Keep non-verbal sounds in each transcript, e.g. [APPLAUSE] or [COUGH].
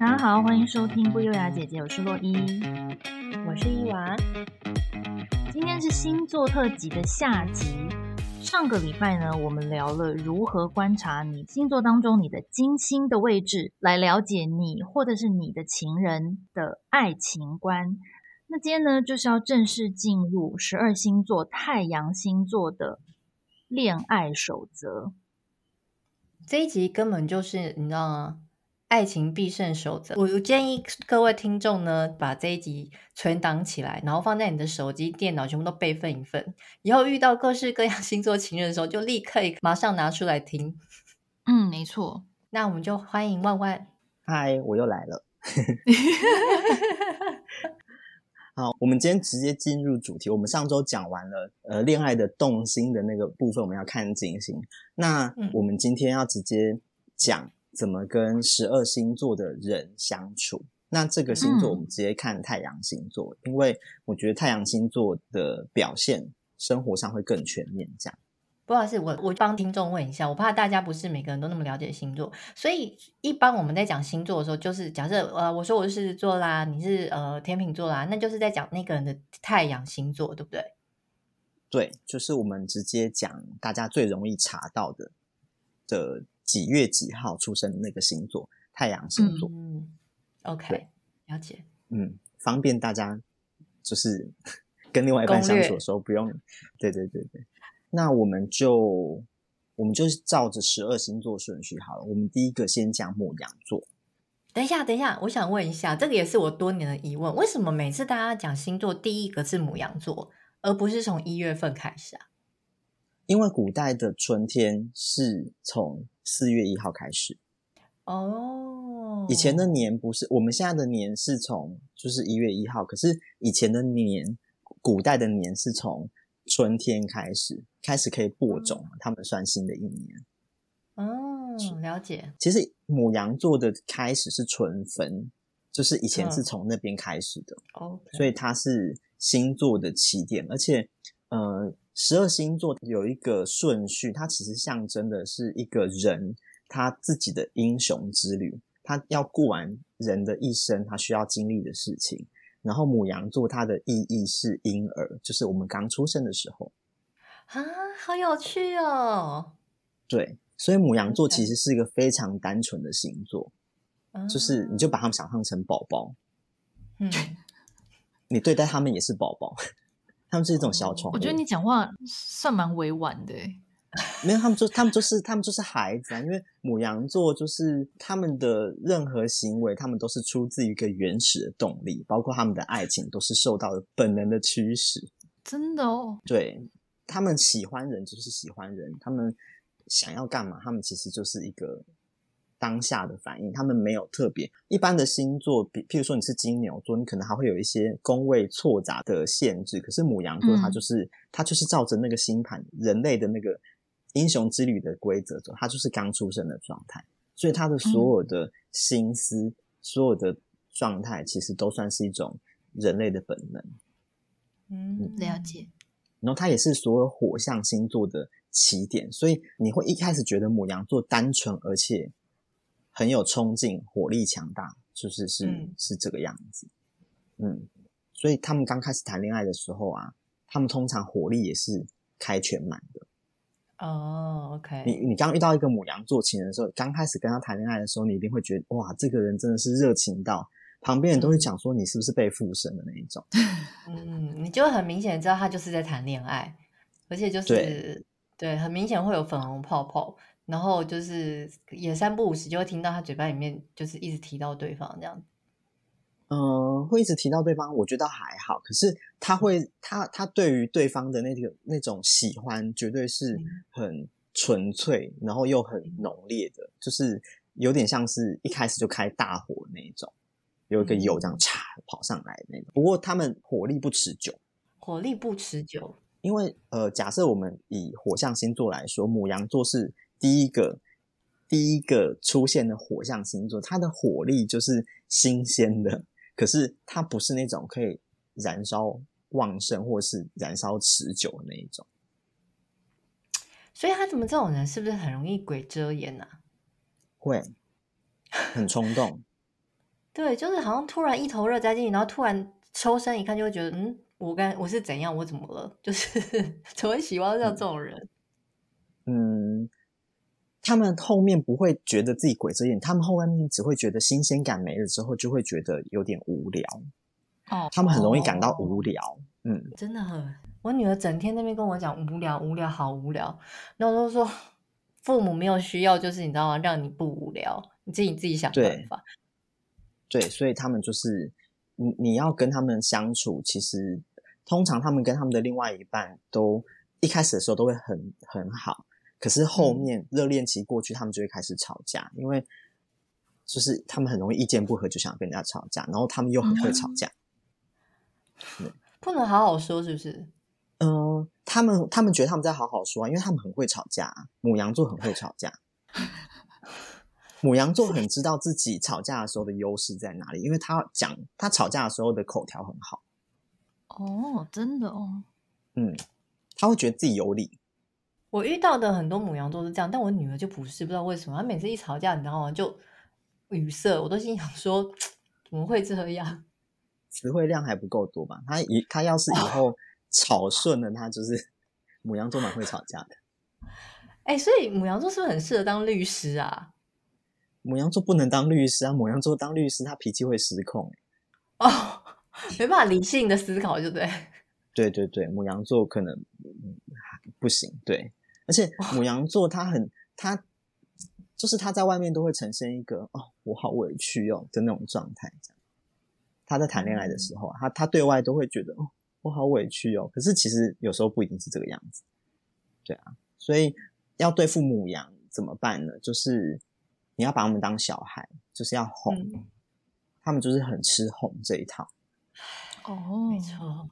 大家好，欢迎收听不优雅姐姐，我是洛伊，我是伊娃。今天是星座特辑的下集。上个礼拜呢，我们聊了如何观察你星座当中你的金星的位置，来了解你或者是你的情人的爱情观。那今天呢，就是要正式进入十二星座太阳星座的恋爱守则。这一集根本就是你知道吗？爱情必胜守则。我建议各位听众呢，把这一集存档起来，然后放在你的手机、电脑，全部都备份一份。以后遇到各式各样 [LAUGHS] 星座情人的时候，就立刻马上拿出来听。嗯，没错。那我们就欢迎万万。嗨，我又来了。[LAUGHS] 好，我们今天直接进入主题。我们上周讲完了呃恋爱的动心的那个部分，我们要看金星。那我们今天要直接讲。怎么跟十二星座的人相处？那这个星座我们直接看太阳星座，嗯、因为我觉得太阳星座的表现生活上会更全面。这样，不好意思，我我帮听众问一下，我怕大家不是每个人都那么了解星座，所以一般我们在讲星座的时候，就是假设呃，我说我是狮子座啦，你是呃天秤座啦，那就是在讲那个人的太阳星座，对不对？对，就是我们直接讲大家最容易查到的的。几月几号出生的那个星座，太阳星座。嗯，OK，了解。嗯，方便大家就是 [LAUGHS] 跟另外一半相处的时候不用。对对对对，那我们就我们就照着十二星座顺序好了。我们第一个先讲牡羊座。等一下，等一下，我想问一下，这个也是我多年的疑问：为什么每次大家讲星座，第一个是母羊座，而不是从一月份开始啊？因为古代的春天是从四月一号开始哦，以前的年不是，我们现在的年是从就是一月一号，可是以前的年，古代的年是从春天开始，开始可以播种，他们算新的一年。哦，了解。其实母羊座的开始是春分，就是以前是从那边开始的，哦，所以它是星座的起点，而且呃。十二星座有一个顺序，它其实象征的是一个人他自己的英雄之旅，他要过完人的一生，他需要经历的事情。然后母羊座它的意义是婴儿，就是我们刚出生的时候啊，好有趣哦。对，所以母羊座其实是一个非常单纯的星座，嗯、就是你就把他们想象成宝宝，嗯，你对待他们也是宝宝。他们是一种小宠物。我觉得你讲话算蛮委婉的。没有，他们就他们就是他们就是孩子啊。因为母羊座就是他们的任何行为，他们都是出自于一个原始的动力，包括他们的爱情都是受到了本能的驱使。真的哦？对，他们喜欢人就是喜欢人，他们想要干嘛，他们其实就是一个。当下的反应，他们没有特别一般的星座，比譬如说你是金牛座，你可能还会有一些宫位错杂的限制。可是母羊座，它就是、嗯、它就是照着那个星盘，人类的那个英雄之旅的规则走，它就是刚出生的状态，所以他的所有的心思、嗯、所有的状态，其实都算是一种人类的本能。嗯，了解。然后它也是所有火象星座的起点，所以你会一开始觉得母羊座单纯，而且。很有冲劲，火力强大，就是是、嗯、是这个样子，嗯，所以他们刚开始谈恋爱的时候啊，他们通常火力也是开全满的。哦，OK，你你刚遇到一个母羊座情人的时候，刚开始跟他谈恋爱的时候，你一定会觉得哇，这个人真的是热情到旁边人都会讲说你是不是被附身的那一种。[LAUGHS] 嗯，你就很明显知道他就是在谈恋爱，而且就是对，对，很明显会有粉红泡泡。然后就是也三不五时就会听到他嘴巴里面就是一直提到对方这样子，嗯，会一直提到对方，我觉得还好。可是他会，他他对于对方的那个那种喜欢，绝对是很纯粹，然后又很浓烈的，就是有点像是一开始就开大火那一种，有一个油这样嚓跑上来那种。不过他们火力不持久，火力不持久，因为呃，假设我们以火象星座来说，牡羊座是。第一个，第一个出现的火象星座，它的火力就是新鲜的，可是它不是那种可以燃烧旺盛或是燃烧持久的那一种。所以他怎么这种人是不是很容易鬼遮眼呢？啊？会，很冲动。[LAUGHS] 对，就是好像突然一头热栽进去，然后突然抽身一看，就会觉得，嗯，我刚我是怎样，我怎么了？就是 [LAUGHS] 怎么喜欢上这种人？嗯，他们后面不会觉得自己鬼遮眼，他们后面只会觉得新鲜感没了之后，就会觉得有点无聊。哦，他们很容易感到无聊。哦、嗯，真的很。我女儿整天那边跟我讲无聊，无聊，好无聊。那我都说父母没有需要，就是你知道吗？让你不无聊，你自己自己想办法。对，所以他们就是你，你要跟他们相处，其实通常他们跟他们的另外一半都一开始的时候都会很很好，可是后面热恋期过去，他们就会开始吵架，因为就是他们很容易意见不合，就想跟人家吵架，然后他们又很会吵架，嗯、不能好好说，是不是？嗯、呃，他们他们觉得他们在好好说啊，因为他们很会吵架，母羊座很会吵架。[LAUGHS] 母羊座很知道自己吵架的时候的优势在哪里，因为他讲他吵架的时候的口条很好。哦，真的哦。嗯，他会觉得自己有理。我遇到的很多母羊座是这样，但我女儿就不是，不知道为什么，她每次一吵架，你知道吗？就语塞，我都心想说，[TSK] 怎么会这样？词汇量还不够多吧？她以她要是以后 [LAUGHS] 吵顺了，她就是 [LAUGHS] 母羊座蛮会吵架的。哎、欸，所以母羊座是不是很适合当律师啊？母羊座不能当律师啊！母羊座当律师，他脾气会失控哦，没办法理性的思考，对不对。对对对，母羊座可能、嗯、不行。对，而且母羊座他很他就是他在外面都会呈现一个哦，我好委屈哦的那种状态。他在谈恋爱的时候，他他对外都会觉得哦，我好委屈哦。可是其实有时候不一定是这个样子。对啊，所以要对付母羊怎么办呢？就是。你要把他们当小孩，就是要哄，嗯、他们就是很吃哄这一套。哦，没错，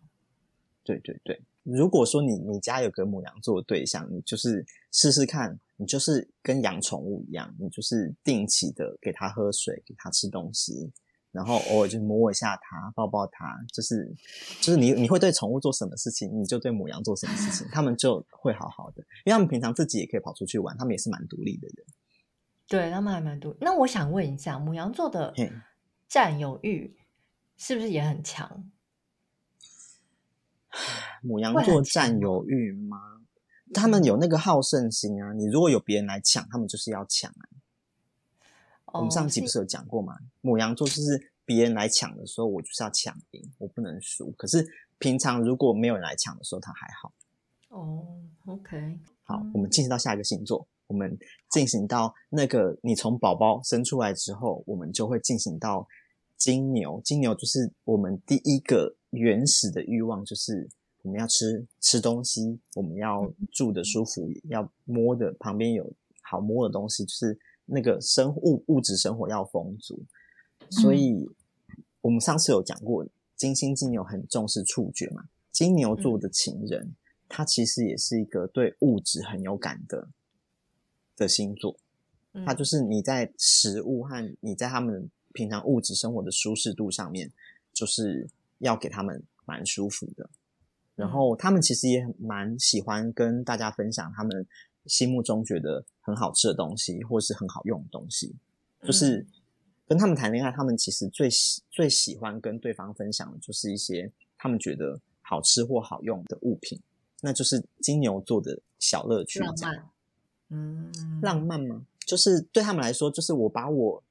对对对。如果说你你家有个母羊座的对象，你就是试试看，你就是跟养宠物一样，你就是定期的给它喝水，给它吃东西，然后偶尔就摸一下它，抱抱它，就是就是你你会对宠物做什么事情，你就对母羊做什么事情，他们就会好好的，因为他们平常自己也可以跑出去玩，他们也是蛮独立的人。对，他们还蛮独。那我想问一下，母羊座的占有欲是不是也很强？牡羊座占有欲吗？他们有那个好胜心啊！你如果有别人来抢，他们就是要抢啊。哦、我们上集不是有讲过吗？母羊座就是别人来抢的时候，我就是要抢赢，我不能输。可是平常如果没有人来抢的时候，他还好。哦，OK，好，我们进行到下一个星座。我们进行到那个，你从宝宝生出来之后，我们就会进行到金牛。金牛就是我们第一个原始的欲望，就是我们要吃吃东西，我们要住的舒服，要摸的旁边有好摸的东西，就是那个生物物质生活要丰足。所以，我们上次有讲过，金星金牛很重视触觉嘛。金牛座的情人，他其实也是一个对物质很有感的。的星座，他就是你在食物和你在他们平常物质生活的舒适度上面，就是要给他们蛮舒服的。然后他们其实也蛮喜欢跟大家分享他们心目中觉得很好吃的东西，或是很好用的东西。就是跟他们谈恋爱，他们其实最喜最喜欢跟对方分享的就是一些他们觉得好吃或好用的物品，那就是金牛座的小乐趣。嗯，浪漫吗？就是对他们来说，就是我把我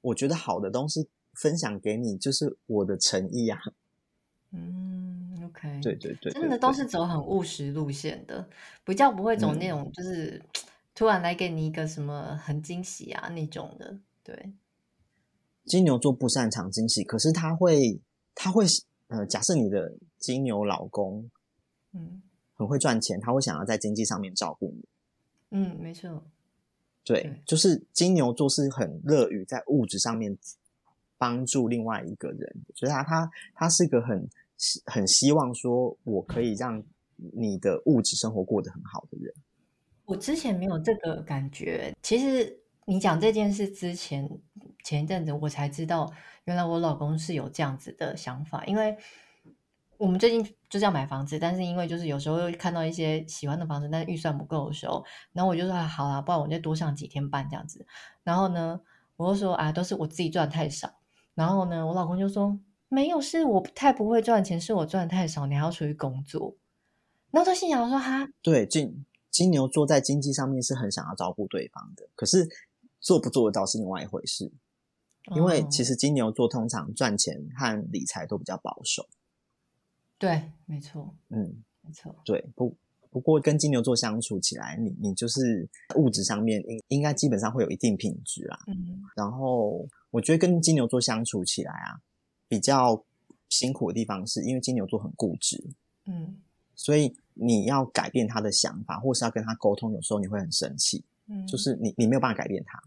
我觉得好的东西分享给你，就是我的诚意啊。嗯，OK，对对对，对，真的都是走很务实路线的，比较不会走那种就是、嗯、突然来给你一个什么很惊喜啊那种的。对，金牛座不擅长惊喜，可是他会，他会，呃，假设你的金牛老公，嗯，很会赚钱，他会想要在经济上面照顾你。嗯，没错，对，对，就是金牛座是很乐于在物质上面帮助另外一个人，所以他他他是个很很希望说我可以让你的物质生活过得很好的人。我之前没有这个感觉，其实你讲这件事之前前一阵子我才知道，原来我老公是有这样子的想法，因为。我们最近就是要买房子，但是因为就是有时候会看到一些喜欢的房子，但是预算不够的时候，然后我就说啊，好啦，不然我就多上几天班这样子。然后呢，我就说啊，都是我自己赚太少，然后呢，我老公就说没有，是我太不会赚钱，是我赚的太少，你还要出去工作。然后他心想说哈，对，金金牛座在经济上面是很想要照顾对方的，可是做不做得到是另外一回事。因为其实金牛座通常赚钱和理财都比较保守。对，没错，嗯，没错，对，不。不过跟金牛座相处起来，你你就是物质上面应应该基本上会有一定品质啦。嗯，然后我觉得跟金牛座相处起来啊，比较辛苦的地方是因为金牛座很固执。嗯，所以你要改变他的想法，或是要跟他沟通，有时候你会很生气。嗯，就是你你没有办法改变他。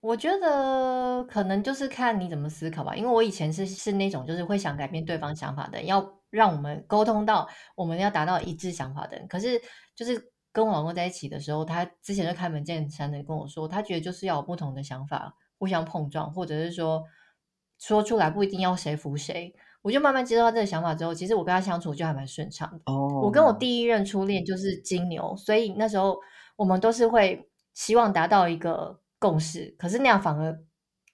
我觉得可能就是看你怎么思考吧，因为我以前是是那种就是会想改变对方想法的，要让我们沟通到我们要达到一致想法的人。可是就是跟我老公在一起的时候，他之前就开门见山的跟我说，他觉得就是要有不同的想法互相碰撞，或者是说说出来不一定要谁服谁。我就慢慢接受到这个想法之后，其实我跟他相处就还蛮顺畅的。哦，我跟我第一任初恋就是金牛，所以那时候我们都是会希望达到一个。共识，可是那样反而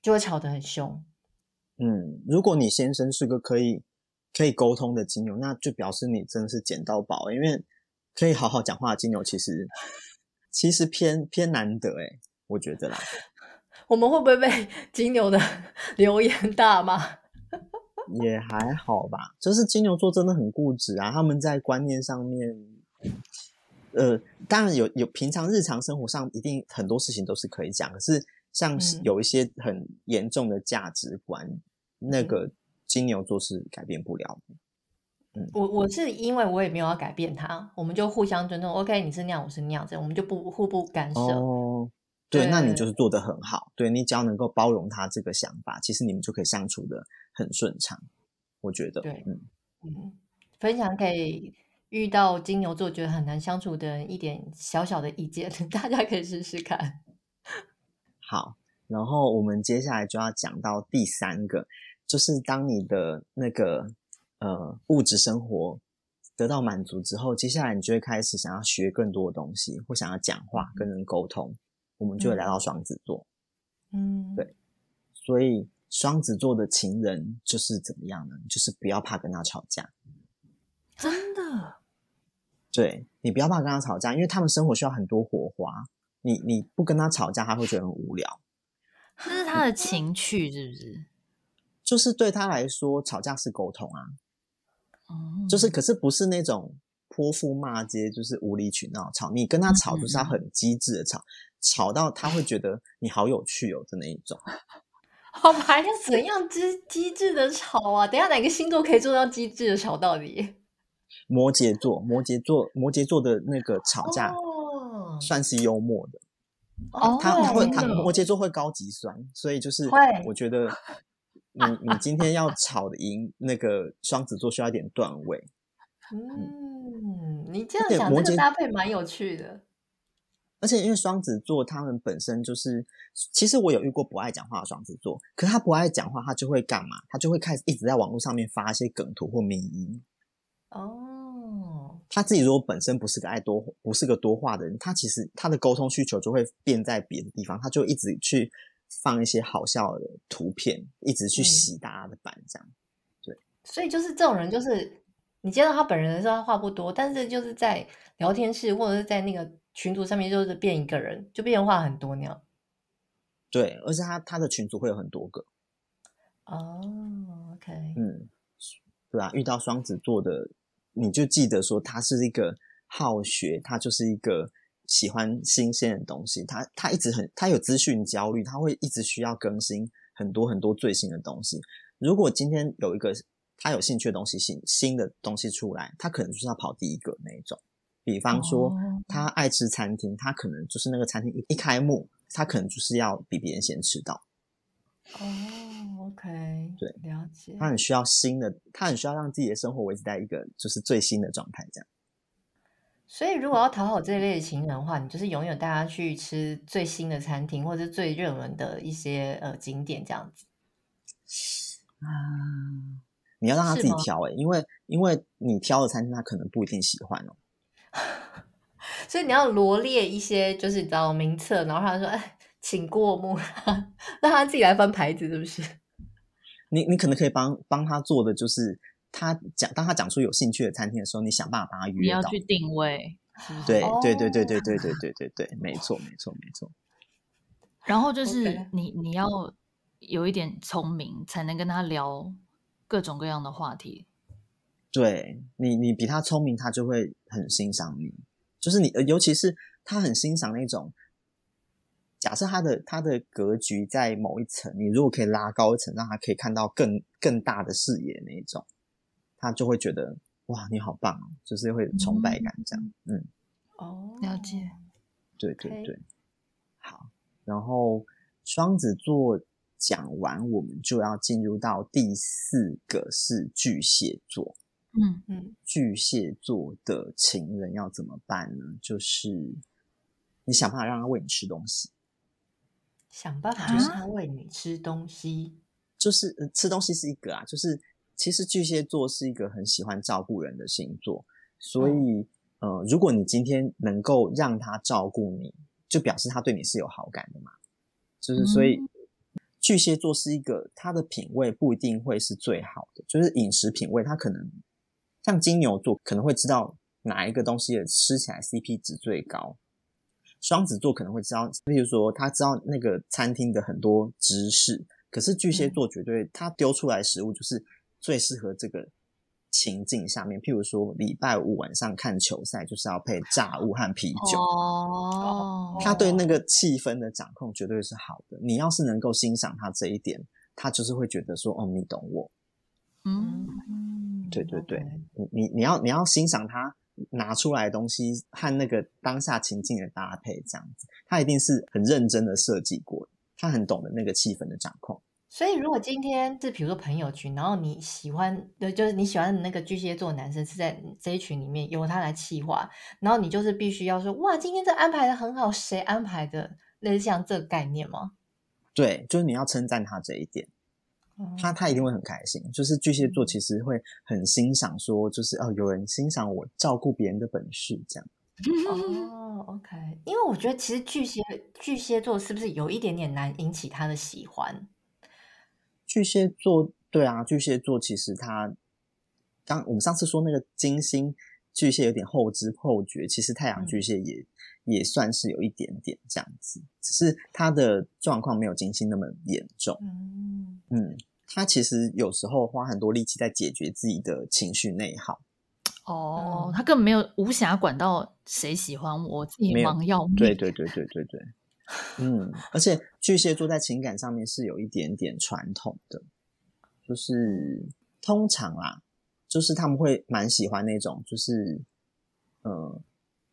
就会吵得很凶。嗯，如果你先生是个可以可以沟通的金牛，那就表示你真的是捡到宝，因为可以好好讲话的金牛其实其实偏偏难得诶，我觉得啦。我们会不会被金牛的 [LAUGHS] 留言大骂？[LAUGHS] 也还好吧，就是金牛座真的很固执啊，他们在观念上面。呃，当然有有，平常日常生活上一定很多事情都是可以讲，可是像有一些很严重的价值观，嗯、那个金牛座是改变不了的。嗯，我我是因为我也没有要改变他，我们就互相尊重。OK，你是那样，我是那样子，我们就不互不干涉。哦，对，对那你就是做得很好。对，你只要能够包容他这个想法，其实你们就可以相处的很顺畅。我觉得，对，嗯嗯，分享给。遇到金牛座觉得很难相处的人，一点小小的意见，[LAUGHS] 大家可以试试看。好，然后我们接下来就要讲到第三个，就是当你的那个呃物质生活得到满足之后，接下来你就会开始想要学更多的东西，或想要讲话、跟人沟通，我们就会来到双子座。嗯，对，所以双子座的情人就是怎么样呢？就是不要怕跟他吵架。真的，对，你不要怕跟他吵架，因为他们生活需要很多火花。你你不跟他吵架，他会觉得很无聊。这是他的情趣，是不是？就是对他来说，吵架是沟通啊。哦，就是，可是不是那种泼妇骂街，就是无理取闹吵。你跟他吵，就是他很机智的吵，嗯、吵到他会觉得你好有趣哦的那一种。[LAUGHS] 好吧，要怎样机机智的吵啊？等一下哪个星座可以做到机智的吵到底？摩羯座，摩羯座，摩羯座的那个吵架算是幽默的。哦，他会，他摩羯座会高级酸，所以就是我觉得你你今天要吵的赢那个双子座，需要一点段位。嗯，你这样想，这个搭配蛮有趣的。而且因为双子座他们本身就是，其实我有遇过不爱讲话的双子座，可是他不爱讲话，他就会干嘛？他就会开始一直在网络上面发一些梗图或迷音。哦，他自己如果本身不是个爱多，不是个多话的人，他其实他的沟通需求就会变在别的地方，他就一直去放一些好笑的图片，一直去洗大家的版，这样。嗯、对，所以就是这种人，就是你见到他本人的时候，他话不多，但是就是在聊天室或者是在那个群组上面，就是变一个人，就变化很多那样。对，而且他他的群组会有很多个。哦，OK，嗯，对啊，遇到双子座的。你就记得说，他是一个好学，他就是一个喜欢新鲜的东西。他他一直很，他有资讯焦虑，他会一直需要更新很多很多最新的东西。如果今天有一个他有兴趣的东西，新新的东西出来，他可能就是要跑第一个那一种。比方说，他爱吃餐厅，他可能就是那个餐厅一一开幕，他可能就是要比别人先吃到。哦，OK，对，了解。他很需要新的，他很需要让自己的生活维持在一个就是最新的状态，这样。所以，如果要讨好这一类的情人的话，你就是永远带他去吃最新的餐厅，或者是最热门的一些呃景点，这样子。啊，你要让他自己挑哎、欸，因为因为你挑的餐厅，他可能不一定喜欢哦。[LAUGHS] 所以你要罗列一些，就是你知道名册，然后他说：“哎。”请过目，让他自己来翻牌子，是不是？[LAUGHS] 你你可能可以帮帮他做的就是，他讲当他讲出有兴趣的餐厅的时候，你想办法帮他约到。你要去定位，对哦对对对对对对对对对，没错没错没错。然后就是你你要有一点聪明，才能跟他聊各种各样的话题。对你，你比他聪明，他就会很欣赏你。就是你，尤其是他很欣赏那种，假设他的他的格局在某一层，你如果可以拉高一层，让他可以看到更更大的视野那一种，他就会觉得哇，你好棒哦，就是会崇拜感这样。嗯，哦，了解。对对.对。好，然后双子座讲完，我们就要进入到第四个是巨蟹座。嗯嗯，巨蟹座的情人要怎么办呢？就是你想办法让他喂你吃东西，想办法让他喂你吃东西。就是、呃、吃东西是一个啊，就是其实巨蟹座是一个很喜欢照顾人的星座，所以、嗯、呃，如果你今天能够让他照顾你，就表示他对你是有好感的嘛。就是所以、嗯、巨蟹座是一个他的品味不一定会是最好的，就是饮食品味他可能。像金牛座可能会知道哪一个东西的吃起来 CP 值最高，双子座可能会知道，例如说他知道那个餐厅的很多知识，可是巨蟹座绝对他丢出来食物就是最适合这个情境下面。譬如说礼拜五晚上看球赛就是要配炸物和啤酒，哦，他对那个气氛的掌控绝对是好的。你要是能够欣赏他这一点，他就是会觉得说，哦，你懂我。嗯。对对对你你你要你要欣赏他拿出来的东西和那个当下情境的搭配，这样子，他一定是很认真的设计过的，他很懂得那个气氛的掌控。所以，如果今天是比如说朋友群，然后你喜欢的就是你喜欢的那个巨蟹座男生是在这一群里面由他来企划，然后你就是必须要说哇，今天这安排的很好，谁安排的？类似像这个概念吗？对，就是你要称赞他这一点。他他一定会很开心，就是巨蟹座其实会很欣赏，说就是哦，有人欣赏我照顾别人的本事，这样。哦，OK，因为我觉得其实巨蟹巨蟹座是不是有一点点难引起他的喜欢？巨蟹座，对啊，巨蟹座其实他刚我们上次说那个金星巨蟹有点后知后觉，其实太阳巨蟹也、嗯、也算是有一点点这样子，只是他的状况没有金星那么严重。嗯嗯。他其实有时候花很多力气在解决自己的情绪内耗。哦，嗯、他根本没有无暇管到谁喜欢我，自己忙要命。对对对对对对。[LAUGHS] 嗯，而且巨蟹座在情感上面是有一点点传统的，就是通常啊，就是他们会蛮喜欢那种，就是呃，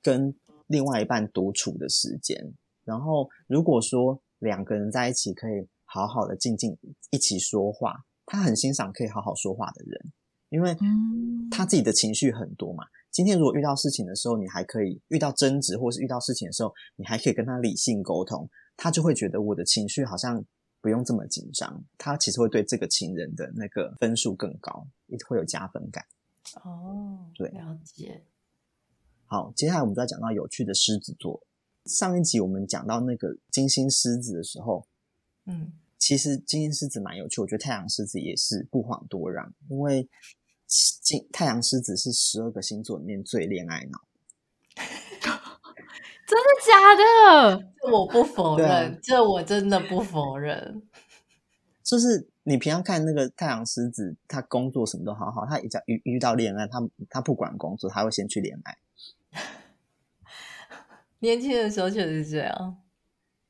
跟另外一半独处的时间。然后如果说两个人在一起可以。好好的静静一起说话，他很欣赏可以好好说话的人，因为他自己的情绪很多嘛。今天如果遇到事情的时候，你还可以遇到争执，或是遇到事情的时候，你还可以跟他理性沟通，他就会觉得我的情绪好像不用这么紧张，他其实会对这个情人的那个分数更高，会有加分感。哦，对，了解。好，接下来我们就要讲到有趣的狮子座。上一集我们讲到那个金星狮子的时候，嗯。其实金星狮子蛮有趣，我觉得太阳狮子也是不遑多让，因为金太阳狮子是十二个星座里面最恋爱脑。[LAUGHS] 真的假的？这我不否认，啊、这我真的不否认。就是你平常看那个太阳狮子，他工作什么都好好，他一遇遇到恋爱，他他不管工作，他会先去恋爱。[LAUGHS] 年轻的时候确实是这样。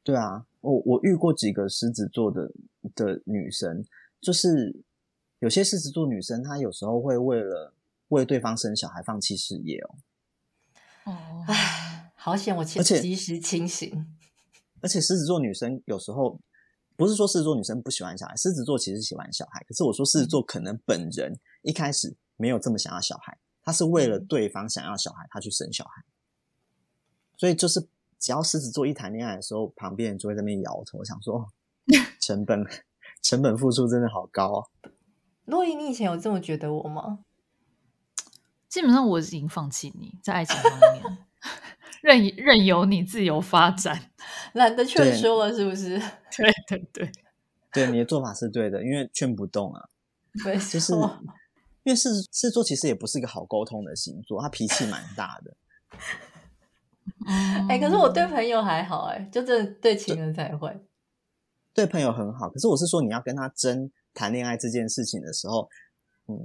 对啊。我我遇过几个狮子座的的女生，就是有些狮子座女生，她有时候会为了为对方生小孩放弃事业哦。哦，唉，好险我及及时清醒。而且狮子座女生有时候不是说狮子座女生不喜欢小孩，狮子座其实喜欢小孩，可是我说狮子座可能本人一开始没有这么想要小孩，他是为了对方想要小孩，他去生小孩，所以就是。只要狮子座一谈恋爱的时候，旁边人就会在那边摇头，想说 [LAUGHS] 成本成本付出真的好高哦。洛伊，你以前有这么觉得我吗？[TSK] 基本上我已经放弃你在爱情方面，[LAUGHS] 任任由你自由发展，懒得劝说了，是不是？[LAUGHS] 对对对。对，你的做法是对的，因为劝不动啊。对，就是因为狮狮子座其实也不是一个好沟通的星座，他脾气蛮大的。哎、欸，可是我对朋友还好、欸，哎，就这对情人才会对。对朋友很好，可是我是说，你要跟他争谈恋爱这件事情的时候，嗯，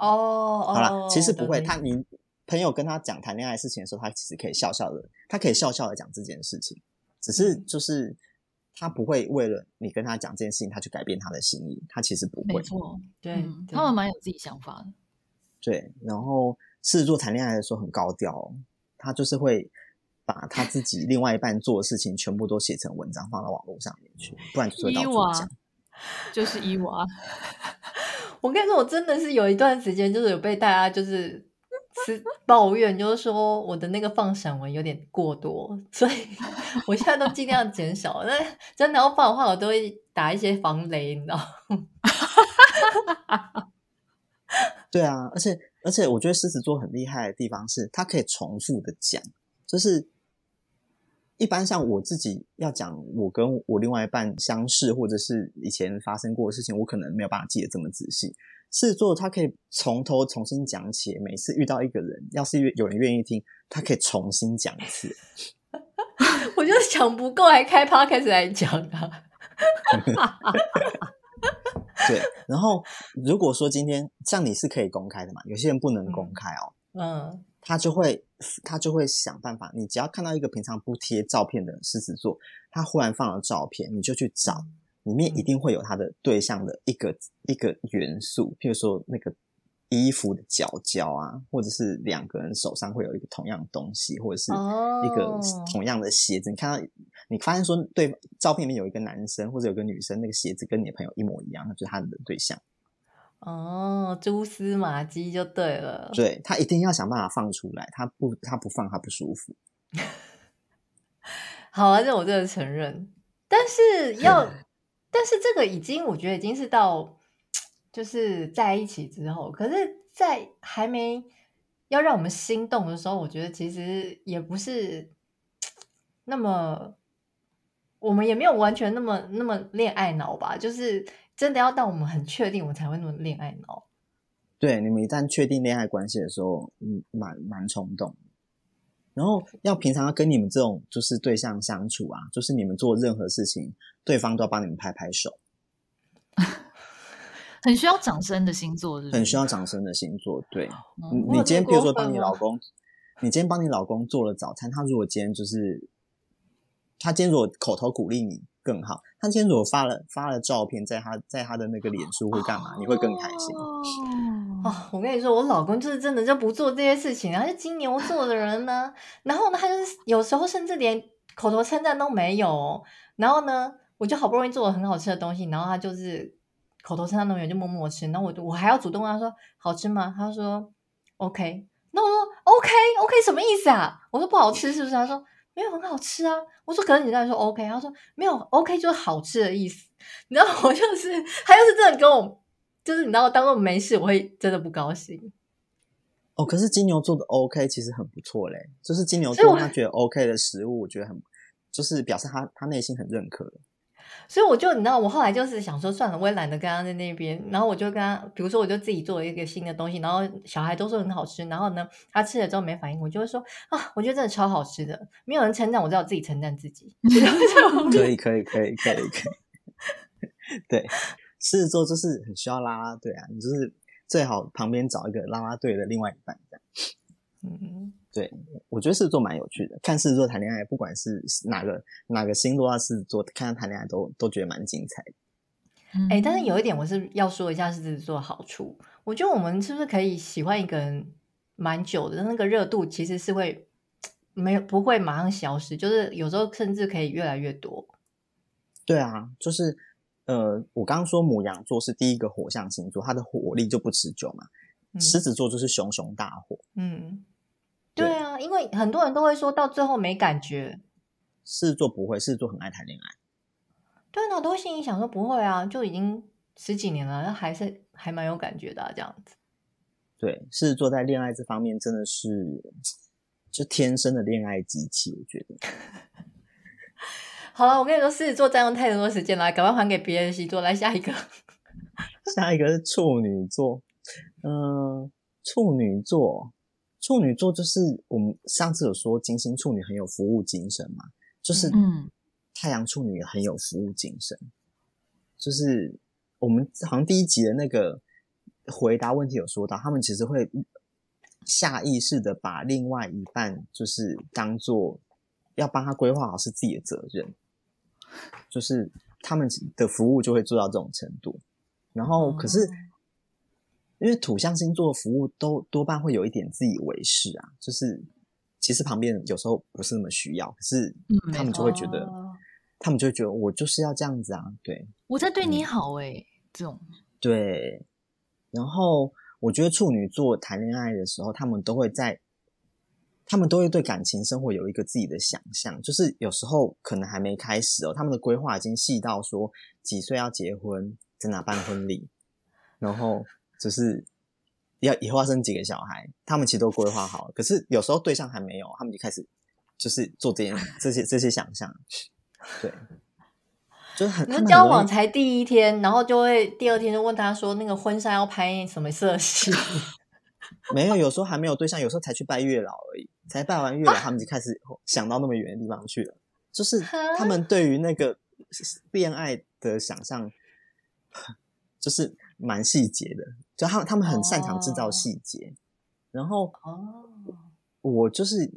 哦，好了，其实不会。他你朋友跟他讲谈恋爱事情的时候，他其实可以笑笑的，他可以笑笑的讲这件事情，只是就是他不会为了你跟他讲这件事情，他去改变他的心意。他其实不会，没错，对，嗯、他们蛮有自己想法的。对，然后狮子座谈恋爱的时候很高调、哦，他就是会。把他自己另外一半做的事情全部都写成文章放到网络上面去，不然就是会到处讲。就是伊娃，我跟你说，我真的是有一段时间，就是有被大家就是是抱怨，就是说我的那个放闪文有点过多，所以 [LAUGHS] 我现在都尽量减少。那真的要放的话，我都会打一些防雷，你知道？[LAUGHS] 对啊，而且而且，我觉得狮子座很厉害的地方是，他可以重复的讲，就是。一般像我自己要讲我跟我另外一半相识，或者是以前发生过的事情，我可能没有办法记得这么仔细。狮子座他可以从头重新讲起，每次遇到一个人，要是有人愿意听，他可以重新讲一次。[LAUGHS] 我就想不够，还开 podcast 来讲啊。[LAUGHS] [LAUGHS] 对，然后如果说今天像你是可以公开的嘛，有些人不能公开哦。嗯。他就会，他就会想办法。你只要看到一个平常不贴照片的狮子座，他忽然放了照片，你就去找，里面一定会有他的对象的一个一个元素，譬如说那个衣服的角角啊，或者是两个人手上会有一个同样的东西，或者是一个同样的鞋子。你看到，你发现说对照片里面有一个男生或者有个女生，那个鞋子跟你的朋友一模一样，那就是他的对象。哦，蛛丝马迹就对了。对，他一定要想办法放出来，他不他不放他不舒服。[LAUGHS] 好啊，这我真的承认。但是要，[LAUGHS] 但是这个已经我觉得已经是到就是在一起之后，可是，在还没要让我们心动的时候，我觉得其实也不是那么，我们也没有完全那么那么恋爱脑吧，就是。真的要到我们很确定，我们才会那么恋爱脑。对，你们一旦确定恋爱关系的时候，嗯，蛮蛮冲动。然后要平常要跟你们这种就是对象相处啊，就是你们做任何事情，对方都要帮你们拍拍手。[LAUGHS] 很需要掌声的星座是是？很需要掌声的星座。对，嗯，你今天比如说帮你老公，你今天帮你老公做了早餐，他如果今天就是他今天如果口头鼓励你。更好。他今天如果发了发了照片，在他在他的那个脸书会干嘛？你会更开心哦。我跟你说，我老公就是真的就不做这些事情，他是金牛座的人呢。[LAUGHS] 然后呢，他就是有时候甚至连口头称赞都没有。然后呢，我就好不容易做了很好吃的东西，然后他就是口头称赞都没有，就默默吃。然后我我还要主动问他说好吃吗？他说 OK。那我说 OK OK 什么意思啊？我说不好吃是不是？他说。没有很好吃啊！我说，可能你刚才说 OK，他说没有 OK 就是好吃的意思。你知道我就是，他要是真的跟我，就是你知道，当做没事，我会真的不高兴。哦，可是金牛座的 OK 其实很不错嘞，就是金牛座他觉得 OK 的食物，我觉得很，就是表示他他内心很认可。所以我就你知道，我后来就是想说，算了，我也懒得跟他在那边。然后我就跟他，比如说，我就自己做了一个新的东西，然后小孩都说很好吃。然后呢，他吃了之后没反应，我就会说啊，我觉得真的超好吃的。没有人称赞，我只好自己称赞自己。[LAUGHS] 可以，可以，可以，可以，可以。[LAUGHS] 对，狮子座就是很需要拉拉队啊，你就是最好旁边找一个拉拉队的另外一半这样。嗯。对，我觉得狮子座蛮有趣的。看狮子座谈恋爱，不管是哪个哪个星座啊，狮子座看他谈恋爱都都觉得蛮精彩的。哎、欸，但是有一点我是要说一下狮子座的好处。我觉得我们是不是可以喜欢一个人蛮久的？那个热度其实是会没有不会马上消失，就是有时候甚至可以越来越多。对啊，就是呃，我刚刚说母羊座是第一个火象星座，它的火力就不持久嘛。狮、嗯、子座就是熊熊大火，嗯。对啊，因为很多人都会说到最后没感觉。狮子座不会，狮子座很爱谈恋爱。对啊，我都会心里想说不会啊，就已经十几年了，那还是还蛮有感觉的啊，这样子。对，狮子座在恋爱这方面真的是就天生的恋爱机器，我觉得。[LAUGHS] 好了，我跟你说，狮子座占用太多时间了，赶快还给别人星座。来下一个，[LAUGHS] 下一个是处女座。嗯、呃，处女座，处女座就是我们上次有说金星处女很有服务精神嘛，就是嗯，太阳处女也很有服务精神，就是我们好像第一集的那个回答问题有说到，他们其实会下意识的把另外一半就是当做要帮他规划好是自己的责任。就是他们的服务就会做到这种程度，然后可是因为土象星座的服务都多半会有一点自以为是啊，就是其实旁边有时候不是那么需要，可是他们就会觉得，嗯、他们就会觉得我就是要这样子啊，对，我在对你好哎、欸嗯、这种。对，然后我觉得处女座谈恋爱的时候，他们都会在。他们都会对感情生活有一个自己的想象，就是有时候可能还没开始哦，他们的规划已经细到说几岁要结婚，在哪办婚礼，然后就是要以后要生几个小孩，他们其实都规划好了。可是有时候对象还没有，他们就开始就是做这些这些这些想象，对，就是很。那交往才第一天，然后就会第二天就问他说，那个婚纱要拍什么色系？[LAUGHS] 没有，有时候还没有对象，有时候才去拜月老而已。才拜完月老，他们就开始想到那么远的地方去了。就是他们对于那个恋爱的想象，[LAUGHS] 就是蛮细节的。就他们他们很擅长制造细节。然后哦，我就是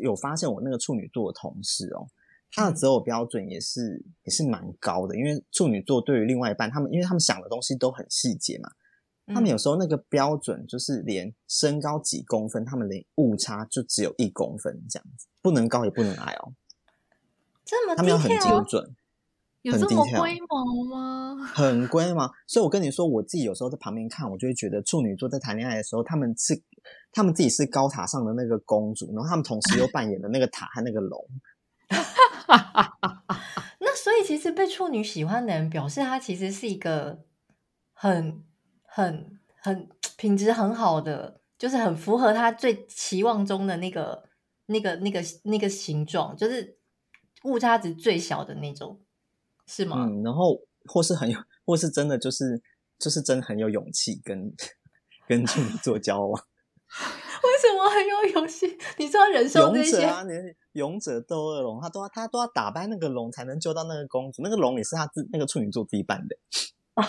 有发现，我那个处女座的同事哦，他的择偶标准也是也是蛮高的。因为处女座对于另外一半，他们因为他们想的东西都很细节嘛。他们有时候那个标准就是连身高几公分，他们连误差就只有一公分这样子，不能高也不能矮哦。这么他们要很精准，有这么规模吗？[LAUGHS] 很龟毛。所以我跟你说，我自己有时候在旁边看，我就会觉得处女座在谈恋爱的时候，他们是他们自己是高塔上的那个公主，然后他们同时又扮演了那个塔和那个龙。[LAUGHS] 那所以其实被处女喜欢的人，表示他其实是一个很。很很品质很好的，就是很符合他最期望中的那个那个那个那个形状，就是误差值最小的那种，是吗？嗯，然后或是很有，或是真的就是就是真的很有勇气跟跟处女座交往。[LAUGHS] 为什么很有勇气？你知道忍受这些？勇者啊，勇者斗恶龙，他都要他都要打败那个龙才能救到那个公主，那个龙也是他自那个处女座自己扮的。[LAUGHS]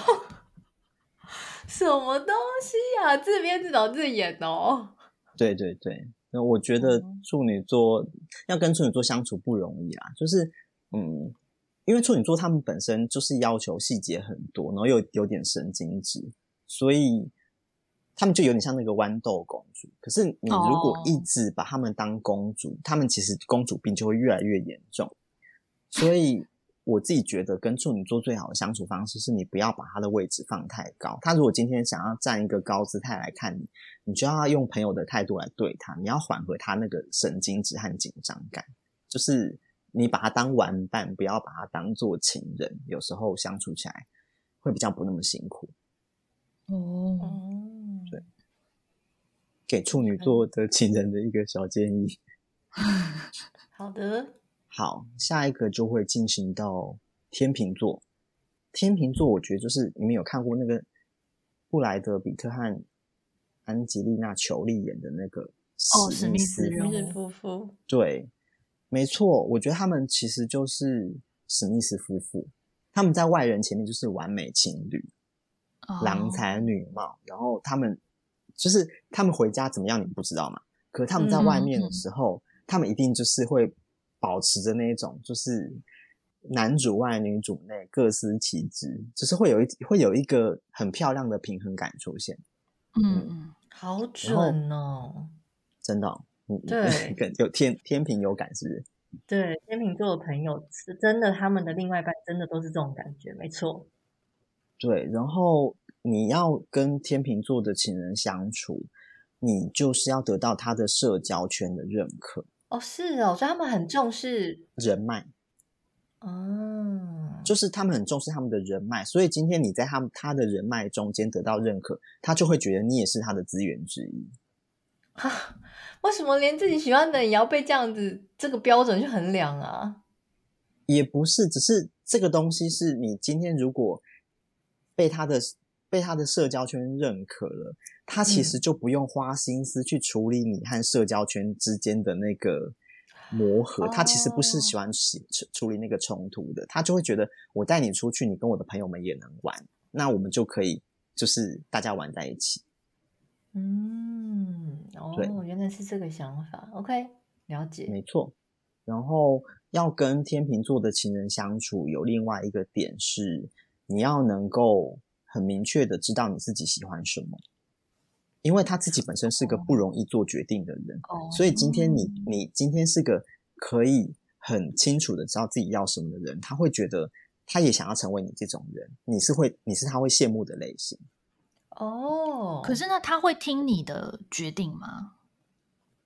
什么东西呀、啊？自编自导自演哦。对对对，那我觉得处女座、嗯、要跟处女座相处不容易啊。就是嗯，因为处女座他们本身就是要求细节很多，然后又有，有点神经质，所以他们就有点像那个豌豆公主。可是你如果一直把他们当公主，他、哦、们其实公主病就会越来越严重。所以。我自己觉得跟处女座最好的相处方式是你不要把他的位置放太高。他如果今天想要站一个高姿态来看你，你就要用朋友的态度来对他。你要缓和他那个神经质和紧张感，就是你把他当玩伴，不要把他当做情人。有时候相处起来会比较不那么辛苦。哦，对，给处女座的情人的一个小建议。[LAUGHS] 好的。好，下一个就会进行到天秤座。天秤座，我觉得就是你们有看过那个布莱德比特和安吉丽娜裘丽演的那个史密斯夫妇。对，没错，我觉得他们其实就是史密斯夫妇。他们在外人前面就是完美情侣，郎才女貌。然后他们就是他们回家怎么样，你不知道嘛？可他们在外面的时候，他们一定就是会。保持着那一种，就是男主外女主内，各司其职，就是会有一会有一个很漂亮的平衡感出现。嗯嗯，好准哦，真的、哦，对，[LAUGHS] 有天天平有感是不是？对，天秤座的朋友是真的，他们的另外一半真的都是这种感觉，没错。对，然后你要跟天秤座的情人相处，你就是要得到他的社交圈的认可。哦，是哦，所以他们很重视人脉，哦，就是他们很重视他们的人脉，所以今天你在他们他的人脉中间得到认可，他就会觉得你也是他的资源之一。哈，为什么连自己喜欢的也要被这样子这个标准去衡量啊？也不是，只是这个东西是你今天如果被他的被他的社交圈认可了，他其实就不用花心思去处理你和社交圈之间的那个磨合。他其实不是喜欢处处理那个冲突的，他就会觉得我带你出去，你跟我的朋友们也能玩，那我们就可以就是大家玩在一起。嗯，哦，对原来是这个想法。OK，了解，没错。然后要跟天秤座的情人相处，有另外一个点是，你要能够很明确的知道你自己喜欢什么，因为他自己本身是个不容易做决定的人，哦、所以今天你你今天是个可以很清楚的知道自己要什么的人，他会觉得他也想要成为你这种人，你是会你是他会羡慕的类型。哦，可是呢，他会听你的决定吗？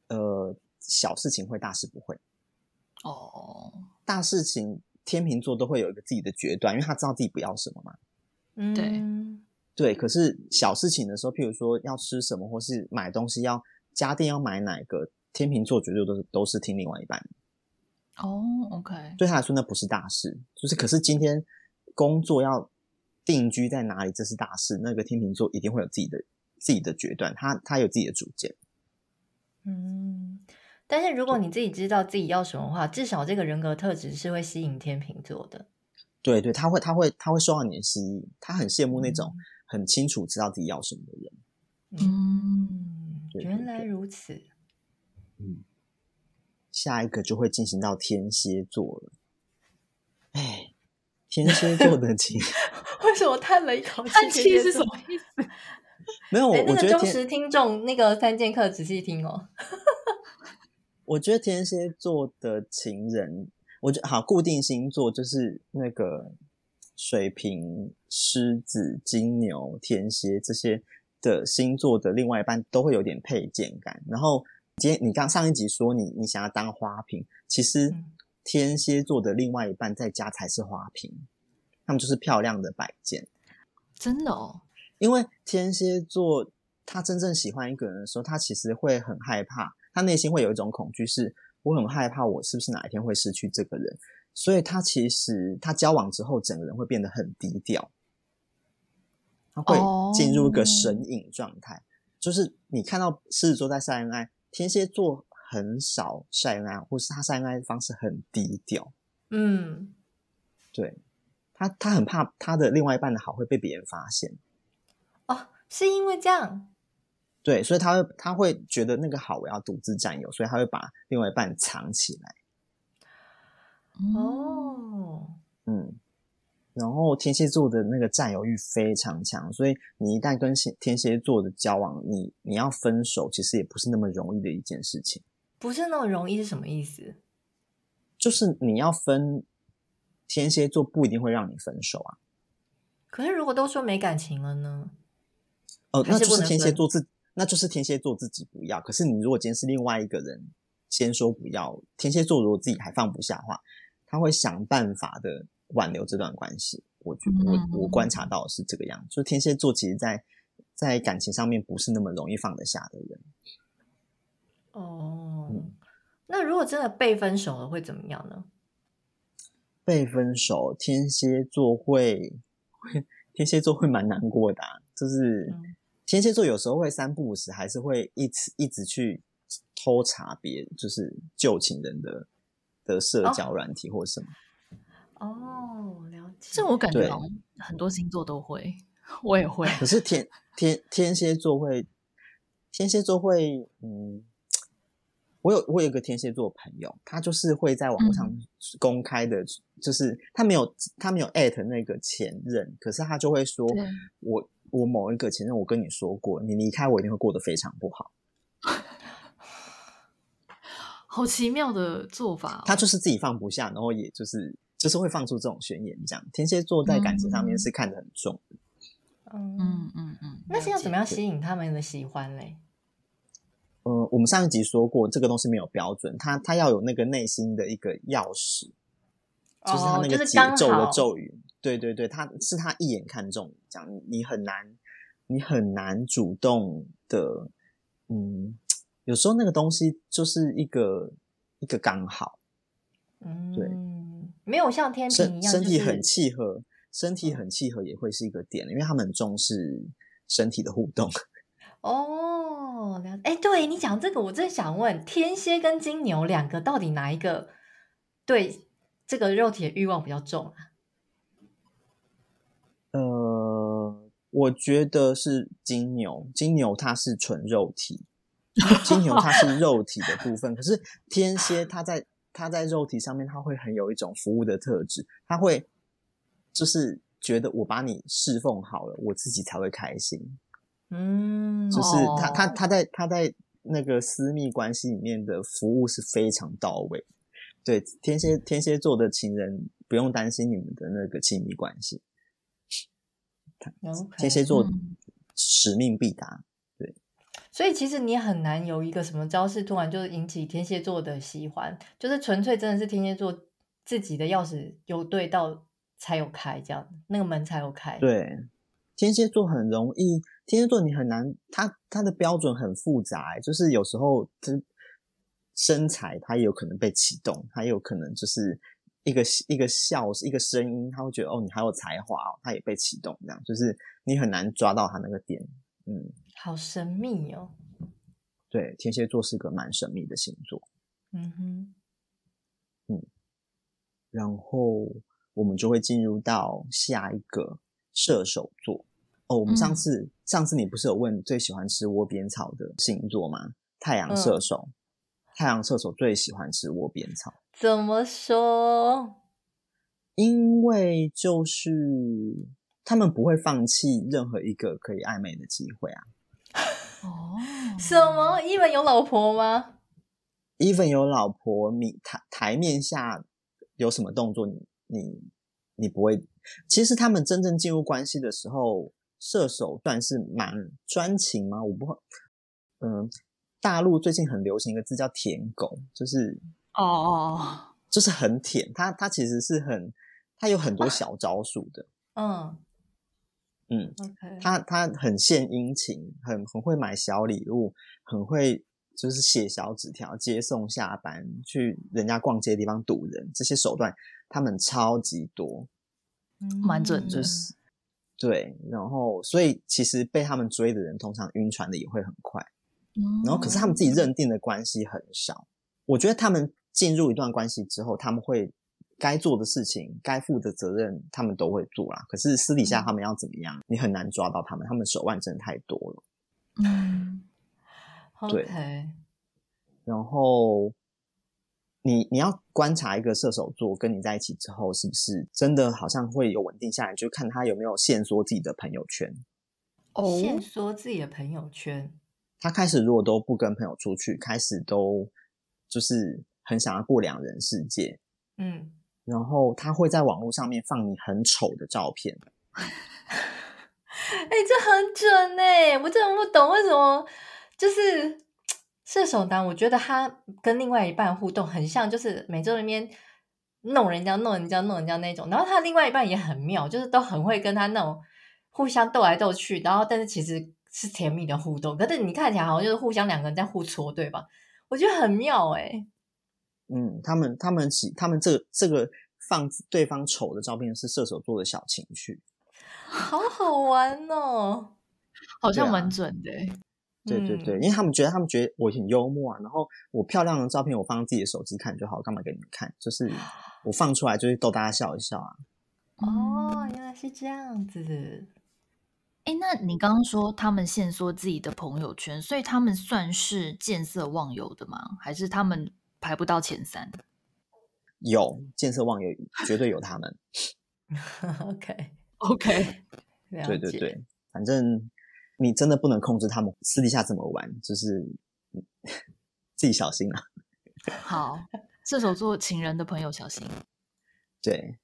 呃，小事情会，大事不会。哦，大事情天秤座都会有一个自己的决断，因为他知道自己不要什么嘛。嗯，对对。可是小事情的时候，譬如说要吃什么，或是买东西要家电要买哪个，天秤座绝对都是都是听另外一半。哦，OK。对他来说，那不是大事，就是可是今天工作要。定居在哪里，这是大事。那个天秤座一定会有自己的自己的决断，他他有自己的主见。嗯，但是如果你自己知道自己要什么的话，至少这个人格特质是会吸引天秤座的。对对，他会他会他会受到你的吸引，他很羡慕那种很清楚知道自己要什么的人。嗯，原来如此。嗯，下一个就会进行到天蝎座了。哎。天蝎座的情，[LAUGHS] 为什么叹了一口气？叹气是什么意思？[LAUGHS] 没有，我我觉得忠实听众那个三剑客仔细听哦。[LAUGHS] 我觉得天蝎座的情人，我觉得好固定星座就是那个水瓶、狮子、金牛、天蝎这些的星座的另外一半都会有点配件感。然后今天你刚上一集说你你想要当花瓶，其实。嗯天蝎座的另外一半在家才是花瓶，他们就是漂亮的摆件。真的哦，因为天蝎座他真正喜欢一个人的时候，他其实会很害怕，他内心会有一种恐惧，是我很害怕我是不是哪一天会失去这个人，所以他其实他交往之后，整个人会变得很低调，他会进入一个神隐状态。Oh. 就是你看到狮子座在晒恩爱，天蝎座。很少晒恩爱，或是他晒恩爱的方式很低调。嗯，对，他他很怕他的另外一半的好会被别人发现。哦，是因为这样？对，所以他会他会觉得那个好我要独自占有，所以他会把另外一半藏起来。哦，嗯。然后天蝎座的那个占有欲非常强，所以你一旦跟天蝎座的交往，你你要分手，其实也不是那么容易的一件事情。不是那么容易是什么意思？就是你要分天蝎座不一定会让你分手啊。可是如果都说没感情了呢？哦，那就是天蝎座自，那就是天蝎座自己不要。可是你如果今天是另外一个人先说不要，天蝎座如果自己还放不下的话，他会想办法的。挽留这段关系，我觉得我我观察到是这个样子。嗯、就天蝎座其实在，在在感情上面不是那么容易放得下的人。哦，嗯、那如果真的被分手了，会怎么样呢？被分手，天蝎座会会天蝎座会蛮难过的、啊，就是、嗯、天蝎座有时候会三不五时，还是会一直一直去偷查别就是旧情人的的社交软体或什么。哦哦，了解。这我感觉很多星座都会，我也会。可是天天天蝎座会，天蝎座会，嗯，我有我有一个天蝎座朋友，他就是会在网络上公开的，嗯、就是他没有他没有艾特那个前任，可是他就会说，我我某一个前任，我跟你说过，你离开我一定会过得非常不好。[LAUGHS] 好奇妙的做法、哦，他就是自己放不下，然后也就是。就是会放出这种宣言，这样天蝎座在感情上面是看得很重的。嗯嗯嗯嗯，那是要怎么样吸引他们的喜欢嘞？呃，我们上一集说过，这个东西没有标准，他他要有那个内心的一个钥匙，就是他那个节奏的咒语。对对对，他是他一眼看中，这样你很难，你很难主动的。嗯，有时候那个东西就是一个一个刚好。嗯，对。没有像天秤一样，身体很契合，身体很契合也会是一个点，因为他们很重视身体的互动。哦，哎，对你讲这个，我真想问，天蝎跟金牛两个到底哪一个对这个肉体的欲望比较重啊？呃，我觉得是金牛，金牛它是纯肉体，[LAUGHS] 金牛它是肉体的部分，可是天蝎它在它在肉体上面，它会很有一种服务的特质，它会就是觉得我把你侍奉好了，我自己才会开心。嗯，就是他他他在他在那个私密关系里面的服务是非常到位。对，天蝎天蝎座的情人不用担心你们的那个亲密关系。Okay, 天蝎座使命必达，对。所以其实你很难有一个什么招式突然就引起天蝎座的喜欢，就是纯粹真的是天蝎座自己的钥匙有对到才有开，这样那个门才有开。对，天蝎座很容易。天蝎座你很难，他他的标准很复杂，就是有时候就身材他也有可能被启动，他也有可能就是一个一个笑一个声音，他会觉得哦你还有才华哦，他也被启动，这样就是你很难抓到他那个点，嗯，好神秘哦。对，天蝎座是个蛮神秘的星座，嗯哼，嗯，然后我们就会进入到下一个射手座。哦，我们上次、嗯、上次你不是有问最喜欢吃窝边草的星座吗？太阳射手，嗯、太阳射手最喜欢吃窝边草。怎么说？因为就是他们不会放弃任何一个可以暧昧的机会啊。哦，[LAUGHS] 什么？Even 有老婆吗？Even 有老婆，你台台面下有什么动作你，你你你不会？其实他们真正进入关系的时候。射手段是蛮专情吗？我不会，嗯，大陆最近很流行一个字叫“舔狗”，就是哦哦，就是很舔。他他其实是很，他有很多小招数的。嗯嗯，OK，他他很献殷勤，很很会买小礼物，很会就是写小纸条接送下班，去人家逛街的地方堵人，这些手段他们超级多，蛮准的。就是对，然后所以其实被他们追的人，通常晕船的也会很快。嗯，然后可是他们自己认定的关系很少。我觉得他们进入一段关系之后，他们会该做的事情、该负的责任，他们都会做啦。可是私底下他们要怎么样，你很难抓到他们，他们手腕真的太多了。嗯，对。然后。你你要观察一个射手座跟你在一起之后，是不是真的好像会有稳定下来？就看他有没有限缩自己的朋友圈。哦，限缩自己的朋友圈。他开始如果都不跟朋友出去，开始都就是很想要过两人世界。嗯，然后他会在网络上面放你很丑的照片。[LAUGHS] 哎、欸，这很准哎！我真的不懂为什么，就是。射手男，我觉得他跟另外一半互动很像，就是每周里面弄人家、弄人家、弄人家那种。然后他另外一半也很妙，就是都很会跟他那种互相斗来斗去，然后但是其实是甜蜜的互动。可是你看起来好像就是互相两个人在互戳，对吧？我觉得很妙哎、欸。嗯，他们他们起他们这个、这个放对方丑的照片是射手座的小情趣，好好玩哦，好像蛮准的、欸。对对对，因为他们觉得他们觉得我很幽默啊，然后我漂亮的照片我放自己的手机看就好，干嘛给你们看？就是我放出来就是逗大家笑一笑啊。哦，原来是这样子。哎，那你刚刚说他们限缩自己的朋友圈，所以他们算是见色忘友的吗？还是他们排不到前三？有见色忘友，绝对有他们。[LAUGHS] OK OK，对对对，反正。你真的不能控制他们私底下怎么玩，就是 [LAUGHS] 自己小心啊。[LAUGHS] 好，射手座情人的朋友小心。对，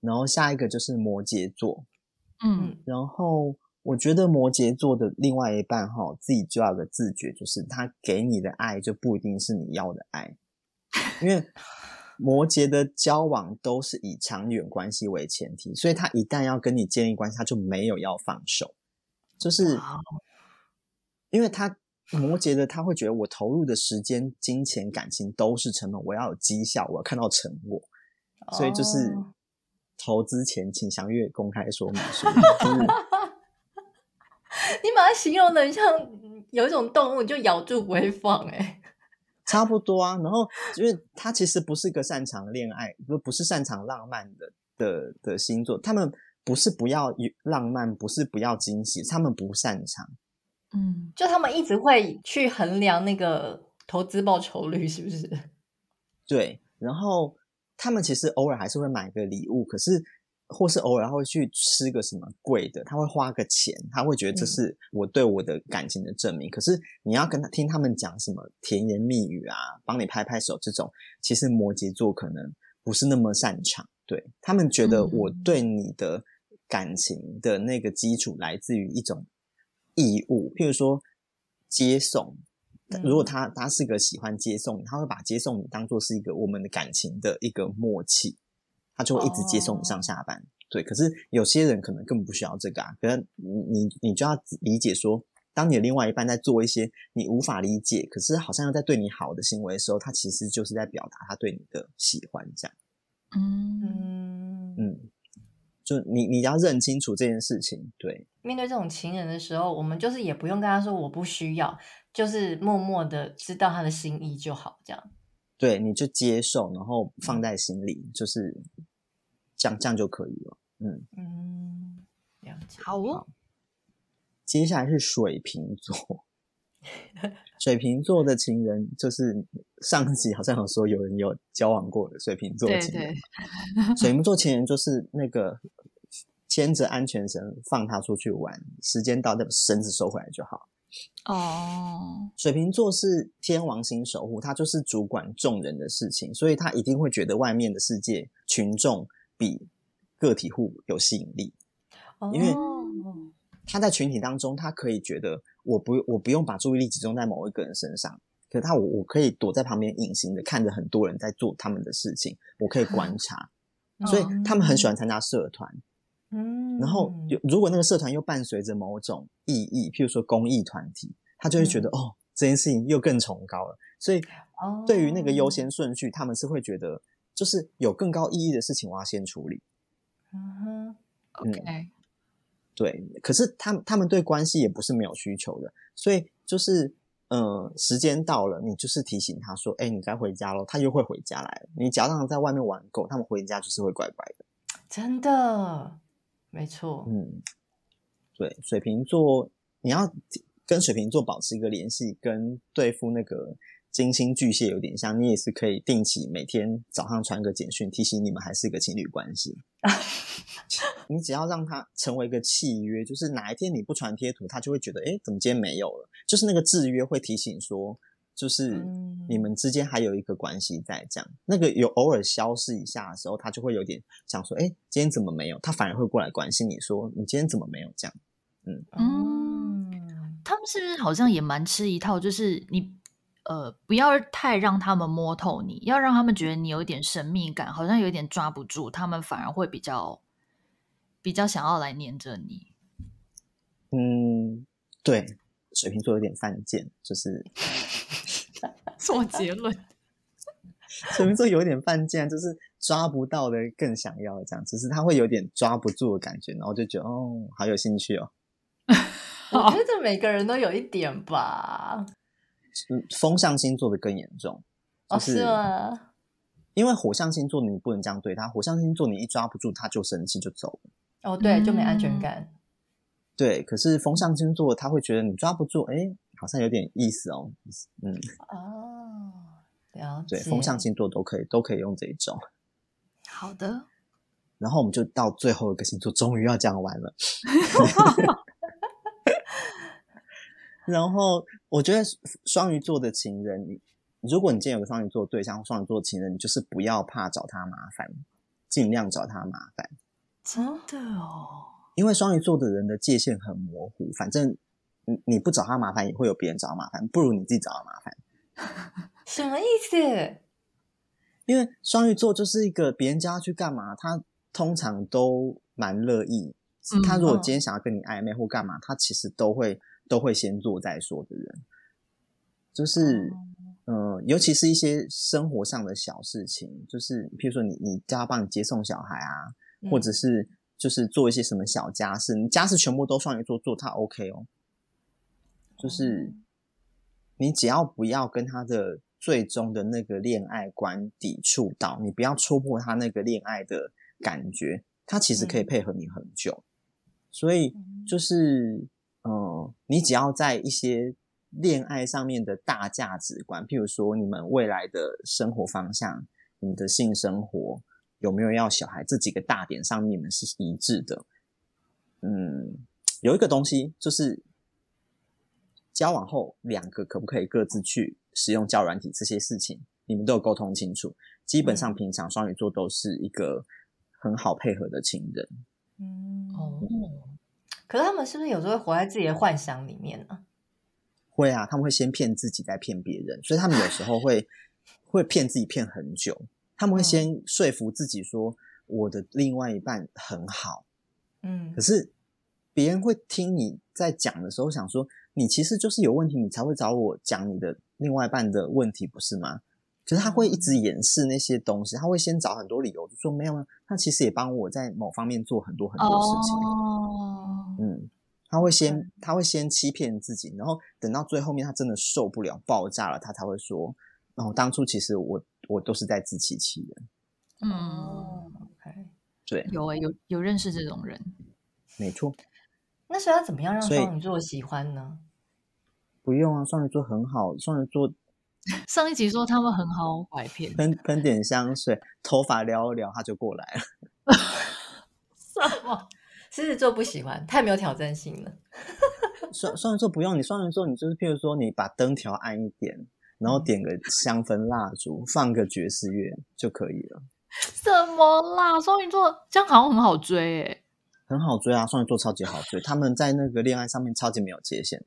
然后下一个就是摩羯座。嗯，然后我觉得摩羯座的另外一半哈，自己就要有个自觉，就是他给你的爱就不一定是你要的爱，因为 [LAUGHS] 摩羯的交往都是以长远关系为前提，所以他一旦要跟你建立关系，他就没有要放手。就是，因为他摩羯的他会觉得我投入的时间、金钱、感情都是成本，我要有绩效，我要看到成果。所以就是投资前请详阅公开说明书。[LAUGHS] 你把它形容的像有一种动物就咬住不会放、欸，哎，[LAUGHS] 差不多啊。然后因为他其实不是一个擅长恋爱，不不是擅长浪漫的的的星座，他们不是不要浪漫，不是不要惊喜，他们不擅长。嗯，就他们一直会去衡量那个投资报酬率，是不是？[LAUGHS] 对，然后他们其实偶尔还是会买个礼物，可是或是偶尔会去吃个什么贵的，他会花个钱，他会觉得这是我对我的感情的证明。嗯、可是你要跟他听他们讲什么甜言蜜语啊，帮你拍拍手这种，其实摩羯座可能不是那么擅长。对，他们觉得我对你的感情的那个基础来自于一种。义务，譬如说接送，如果他他是个喜欢接送你，他会把接送你当做是一个我们的感情的一个默契，他就会一直接送你上下班。Oh. 对，可是有些人可能根本不需要这个啊，可是你你你就要理解说，当你的另外一半在做一些你无法理解，可是好像又在对你好的行为的时候，他其实就是在表达他对你的喜欢，这样。嗯嗯。嗯就你，你要认清楚这件事情。对，面对这种情人的时候，我们就是也不用跟他说我不需要，就是默默的知道他的心意就好，这样。对，你就接受，然后放在心里，就是这样，这样就可以了。嗯嗯，了解。好哦。接下来是水瓶座。[LAUGHS] 水瓶座的情人，就是上集好像有说有人有交往过的水瓶座情人。对对水 [LAUGHS] 瓶座情人就是那个牵着安全绳放他出去玩，时间到再把绳子收回来就好。哦，水瓶座是天王星守护，他就是主管众人的事情，所以他一定会觉得外面的世界群众比个体户有吸引力，因为他在群体当中，他可以觉得。我不，我不用把注意力集中在某一个人身上，可是他我我可以躲在旁边隐形的看着很多人在做他们的事情，我可以观察，所以他们很喜欢参加社团，嗯，然后有如果那个社团又伴随着某种意义，譬如说公益团体，他就会觉得、嗯、哦，这件事情又更崇高了，所以对于那个优先顺序，他们是会觉得就是有更高意义的事情我要先处理，嗯哼，OK。嗯对，可是他们他们对关系也不是没有需求的，所以就是，呃，时间到了，你就是提醒他说，哎，你该回家喽，他又会回家来了。你只要让他在外面玩够，他们回家就是会乖乖的。真的，没错。嗯，对，水瓶座，你要跟水瓶座保持一个联系，跟对付那个。金星巨蟹有点像，你也是可以定期每天早上传个简讯提醒你们还是一个情侣关系。[LAUGHS] 你只要让他成为一个契约，就是哪一天你不传贴图，他就会觉得，哎，怎么今天没有了？就是那个制约会提醒说，就是你们之间还有一个关系在这样。那个有偶尔消失一下的时候，他就会有点想说，哎，今天怎么没有？他反而会过来关心你说，你今天怎么没有？这样，嗯嗯，他们是不是好像也蛮吃一套，就是你。呃，不要太让他们摸透你，要让他们觉得你有一点神秘感，好像有点抓不住，他们反而会比较比较想要来黏着你。嗯，对，水瓶座有点犯贱，就是 [LAUGHS] 做结论。[LAUGHS] 水瓶座有点犯贱，就是抓不到的更想要这样，只是他会有点抓不住的感觉，然后就觉得哦，好有兴趣哦。[LAUGHS] 我觉得每个人都有一点吧。风象星座的更严重，就是，是吗？因为火象星座你不能这样对他，火象星座你一抓不住他就生气就走了。哦，对，就没安全感。对，可是风象星座他会觉得你抓不住，哎，好像有点意思哦。嗯，哦，了解。对，风象星座都可以，都可以用这一种。[LAUGHS] 好的。然后我们就到最后一个星座，终于要讲完了。[LAUGHS] 然后我觉得双鱼座的情人，你如果你今天有个双鱼座对象，双鱼座的情人，你就是不要怕找他麻烦，尽量找他麻烦。真的哦，因为双鱼座的人的界限很模糊，反正你你不找他麻烦，也会有别人找他麻烦，不如你自己找他麻烦。[LAUGHS] 什么意思？因为双鱼座就是一个别人叫他去干嘛，他通常都蛮乐意。他如果今天想要跟你暧昧或干嘛，他其实都会。都会先做再说的人，就是嗯、呃，尤其是一些生活上的小事情，就是譬如说你你叫他帮你接送小孩啊，嗯、或者是就是做一些什么小家事，你家事全部都双鱼座做，他 OK 哦。就是你只要不要跟他的最终的那个恋爱观抵触到，你不要戳破他那个恋爱的感觉，他其实可以配合你很久。嗯、所以就是。嗯，你只要在一些恋爱上面的大价值观，譬如说你们未来的生活方向、你的性生活有没有要小孩这几个大点上面，你们是一致的。嗯，有一个东西就是交往后两个可不可以各自去使用交友软体这些事情，你们都有沟通清楚。基本上平常双鱼座都是一个很好配合的情人。嗯哦。可是他们是不是有时候会活在自己的幻想里面呢？会啊，他们会先骗自己，再骗别人，所以他们有时候会 [LAUGHS] 会骗自己骗很久。他们会先说服自己说我的另外一半很好，嗯，可是别人会听你在讲的时候想说，你其实就是有问题，你才会找我讲你的另外一半的问题，不是吗？可是他会一直掩饰那些东西，他会先找很多理由，就说没有啊，他其实也帮我在某方面做很多很多事情。哦，嗯，他会先他会先欺骗自己，然后等到最后面他真的受不了爆炸了，他才会说，哦，当初其实我我都是在自欺欺人。嗯，OK，对，有诶，有有认识这种人，没错。那是要怎么样让双鱼座喜欢呢？不用啊，双鱼座很好，双鱼座。[LAUGHS] 上一集说他们很好拐骗，喷喷点香水，头发撩一撩，他就过来了。[LAUGHS] 什么？狮子座不喜欢，太没有挑战性了。[LAUGHS] 双双鱼座不用你，双鱼座你就是，譬如说你把灯调暗一点，然后点个香氛蜡烛，放个爵士乐就可以了。什么啦？双鱼座这样好像很好追诶，很好追啊！双鱼座超级好追，他们在那个恋爱上面超级没有界限，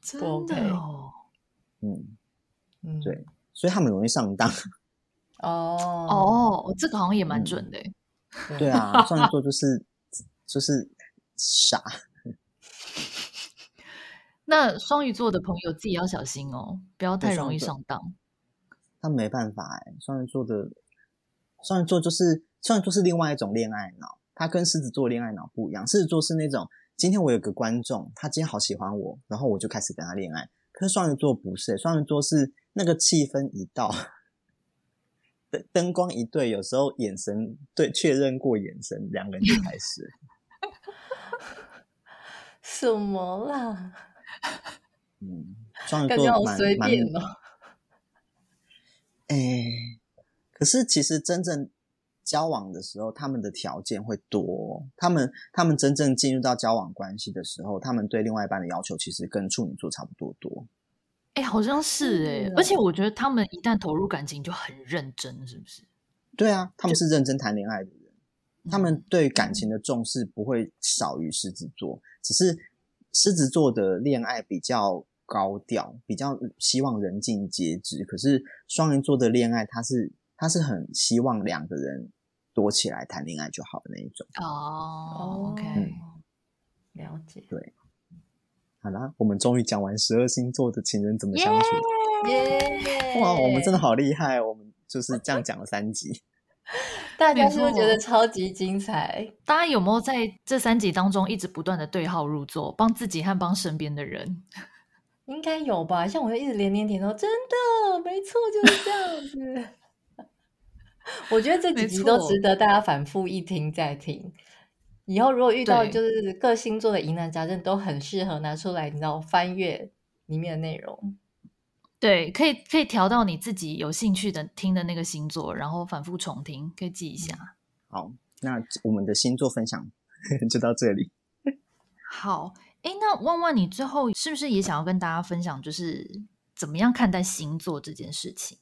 真的哦，嗯。嗯，对，所以他们容易上当。哦哦，这个好像也蛮准的。嗯、对啊，双鱼座就是就是傻。[LAUGHS] 那双鱼座的朋友自己要小心哦，不要太容易上当。他没办法哎，双鱼座的双鱼座就是双鱼座是另外一种恋爱脑，他跟狮子座恋爱脑不一样。狮子座是那种今天我有个观众，他今天好喜欢我，然后我就开始跟他恋爱。可是双鱼座不是，双鱼座是。那个气氛一到，灯灯光一对，有时候眼神对确认过眼神，两个人就开始。什么啦？嗯，双鱼座蛮蛮。哎、欸，可是其实真正交往的时候，他们的条件会多。他们他们真正进入到交往关系的时候，他们对另外一半的要求其实跟处女座差不多多。哎、欸，好像是哎、欸，嗯、而且我觉得他们一旦投入感情就很认真，是不是？对啊，他们是认真谈恋爱的人，他们对感情的重视不会少于狮子座，嗯、只是狮子座的恋爱比较高调，比较希望人尽皆知。可是双鱼座的恋爱，他是他是很希望两个人多起来谈恋爱就好的那一种。哦，OK，了解，对。好啦，我们终于讲完十二星座的情人怎么相处。哇，我们真的好厉害！我们就是这样讲了三集，大家是不是觉得超级精彩？大家有没有在这三集当中一直不断的对号入座，帮自己和帮身边的人？[LAUGHS] 应该有吧？像我就一直连连点头，真的没错，就是这样子。[LAUGHS] 我觉得这几集都值得大家反复一听再听。以后如果遇到就是各星座的疑难杂症，都很适合拿出来，你知道翻阅里面的内容。对，可以可以调到你自己有兴趣的听的那个星座，然后反复重听，可以记一下。好，那我们的星座分享 [LAUGHS] 就到这里。[LAUGHS] 好，哎，那万万，你最后是不是也想要跟大家分享，就是怎么样看待星座这件事情？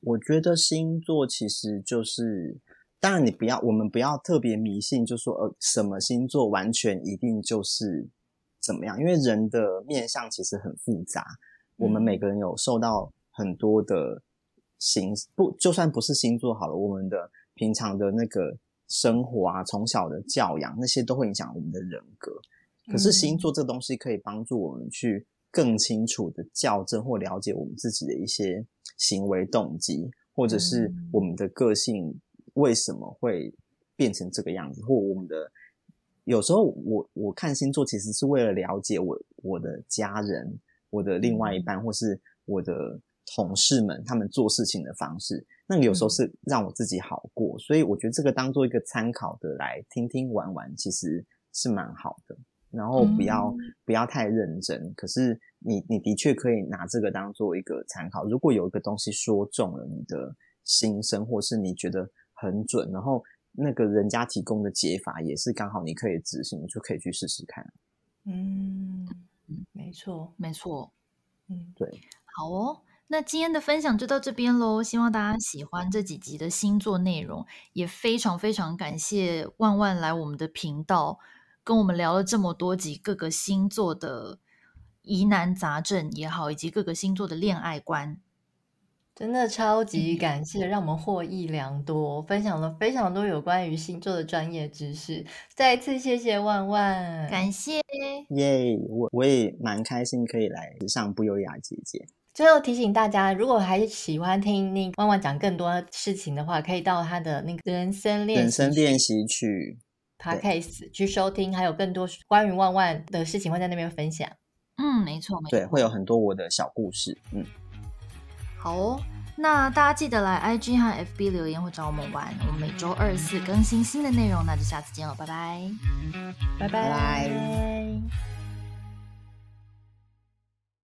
我觉得星座其实就是。当然，你不要，我们不要特别迷信，就说呃，什么星座完全一定就是怎么样，因为人的面相其实很复杂。我们每个人有受到很多的星不，就算不是星座好了，我们的平常的那个生活啊，从小的教养那些都会影响我们的人格。可是星座这东西可以帮助我们去更清楚的校正或了解我们自己的一些行为动机，或者是我们的个性为什么会变成这个样子，或我们的有时候我我看星座其实是为了了解我我的家人、我的另外一半，或是我的同事们他们做事情的方式，那个有时候是让我自己好过，所以我觉得这个当做一个参考的来听听玩玩，其实是蛮好的。然后不要、嗯、不要太认真，可是你你的确可以拿这个当做一个参考。如果有一个东西说中了你的心声，或是你觉得很准，然后那个人家提供的解法也是刚好你可以执行，你就可以去试试看。嗯，没错，没错。嗯，对。好哦，那今天的分享就到这边喽。希望大家喜欢这几集的星座内容，也非常非常感谢万万来我们的频道。跟我们聊了这么多集各个星座的疑难杂症也好，以及各个星座的恋爱观，真的超级感谢，让我们获益良多，嗯、分享了非常多有关于星座的专业知识。再一次谢谢万万，感谢耶！我我也蛮开心可以来上不优雅姐姐。最后提醒大家，如果还喜欢听那万万讲更多事情的话，可以到他的那个人生练人生练习曲。Podcast 去收听，还有更多关于万万的事情会在那边分享。嗯，没错，没错，对，会有很多我的小故事。嗯，好哦，那大家记得来 IG 和 FB 留言或找我们玩。我们每周二四更新新的内容，那就下次见了，拜拜，拜拜。